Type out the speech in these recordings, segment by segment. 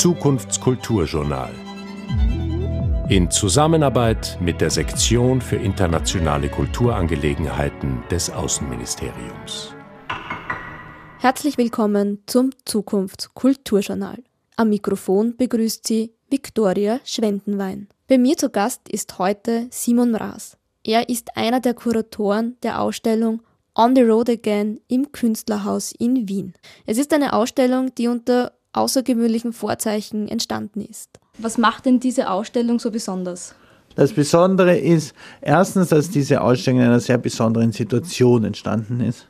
Zukunftskulturjournal. In Zusammenarbeit mit der Sektion für internationale Kulturangelegenheiten des Außenministeriums. Herzlich willkommen zum Zukunftskulturjournal. Am Mikrofon begrüßt Sie Viktoria Schwendenwein. Bei mir zu Gast ist heute Simon Mraas. Er ist einer der Kuratoren der Ausstellung On the Road Again im Künstlerhaus in Wien. Es ist eine Ausstellung, die unter außergewöhnlichen Vorzeichen entstanden ist. Was macht denn diese Ausstellung so besonders? Das Besondere ist erstens, dass diese Ausstellung in einer sehr besonderen Situation entstanden ist.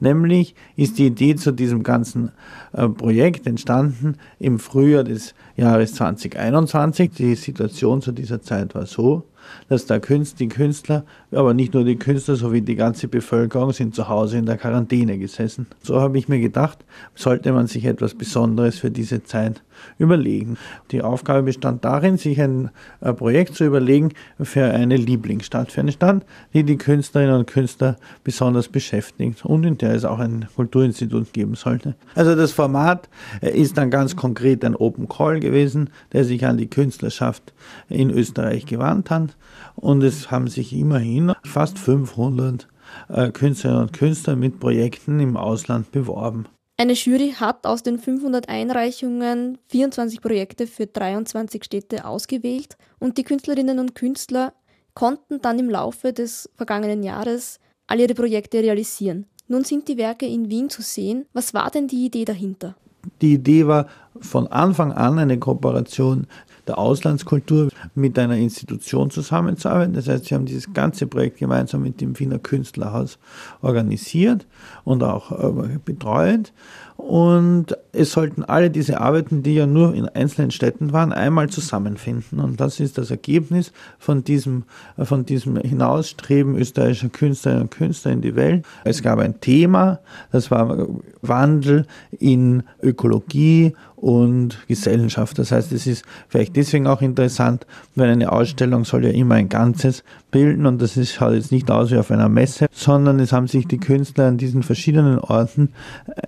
Nämlich ist die Idee zu diesem ganzen äh, Projekt entstanden im Frühjahr des Jahres 2021. Die Situation zu dieser Zeit war so, dass Künstler, die Künstler, aber nicht nur die Künstler, sowie die ganze Bevölkerung sind zu Hause in der Quarantäne gesessen. So habe ich mir gedacht, sollte man sich etwas Besonderes für diese Zeit überlegen. Die Aufgabe bestand darin, sich ein, ein Projekt zu überlegen für eine Lieblingsstadt, für eine Stadt, die die Künstlerinnen und Künstler besonders beschäftigt und in der es auch ein Kulturinstitut geben sollte. Also das Format äh, ist dann ganz konkret ein Open Call gewesen, der sich an die Künstlerschaft in Österreich gewandt hat und es haben sich immerhin fast 500 äh, Künstlerinnen und Künstler mit Projekten im Ausland beworben. Eine Jury hat aus den 500 Einreichungen 24 Projekte für 23 Städte ausgewählt und die Künstlerinnen und Künstler konnten dann im Laufe des vergangenen Jahres all ihre Projekte realisieren. Nun sind die Werke in Wien zu sehen. Was war denn die Idee dahinter? Die Idee war von Anfang an eine Kooperation der Auslandskultur mit einer Institution zusammenzuarbeiten. Das heißt, sie haben dieses ganze Projekt gemeinsam mit dem Wiener Künstlerhaus organisiert und auch äh, betreut. Und es sollten alle diese Arbeiten, die ja nur in einzelnen Städten waren, einmal zusammenfinden. Und das ist das Ergebnis von diesem, äh, von diesem Hinausstreben österreichischer Künstlerinnen und Künstler in die Welt. Es gab ein Thema, das war Wandel in Ökologie und Gesellschaft. Das heißt, es ist vielleicht deswegen auch interessant, weil eine Ausstellung soll ja immer ein Ganzes bilden und das ist, schaut jetzt nicht aus wie auf einer Messe, sondern es haben sich die Künstler an diesen verschiedenen Orten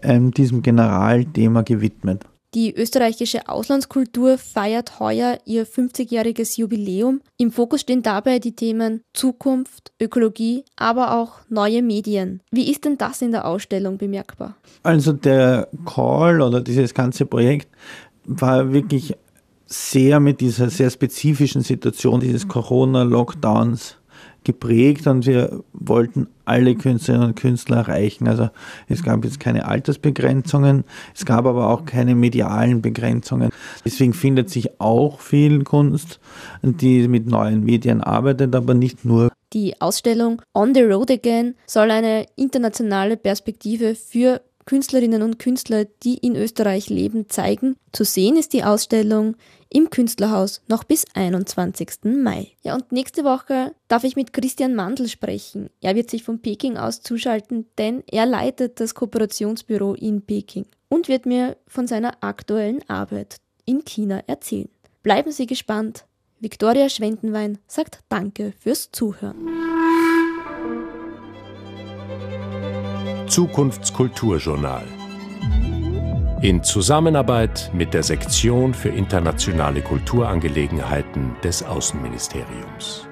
ähm, diesem Generalthema gewidmet. Die österreichische Auslandskultur feiert heuer ihr 50-jähriges Jubiläum. Im Fokus stehen dabei die Themen Zukunft, Ökologie, aber auch neue Medien. Wie ist denn das in der Ausstellung bemerkbar? Also der Call oder dieses ganze Projekt war wirklich sehr mit dieser sehr spezifischen Situation dieses Corona-Lockdowns geprägt und wir wollten alle Künstlerinnen und Künstler erreichen. Also es gab jetzt keine Altersbegrenzungen, es gab aber auch keine medialen Begrenzungen. Deswegen findet sich auch viel Kunst, die mit neuen Medien arbeitet, aber nicht nur. Die Ausstellung On the Road Again soll eine internationale Perspektive für Künstlerinnen und Künstler, die in Österreich leben, zeigen. Zu sehen ist die Ausstellung im Künstlerhaus noch bis 21. Mai. Ja, und nächste Woche darf ich mit Christian Mandl sprechen. Er wird sich von Peking aus zuschalten, denn er leitet das Kooperationsbüro in Peking und wird mir von seiner aktuellen Arbeit in China erzählen. Bleiben Sie gespannt. Viktoria Schwendenwein sagt Danke fürs Zuhören. Zukunftskulturjournal in Zusammenarbeit mit der Sektion für internationale Kulturangelegenheiten des Außenministeriums.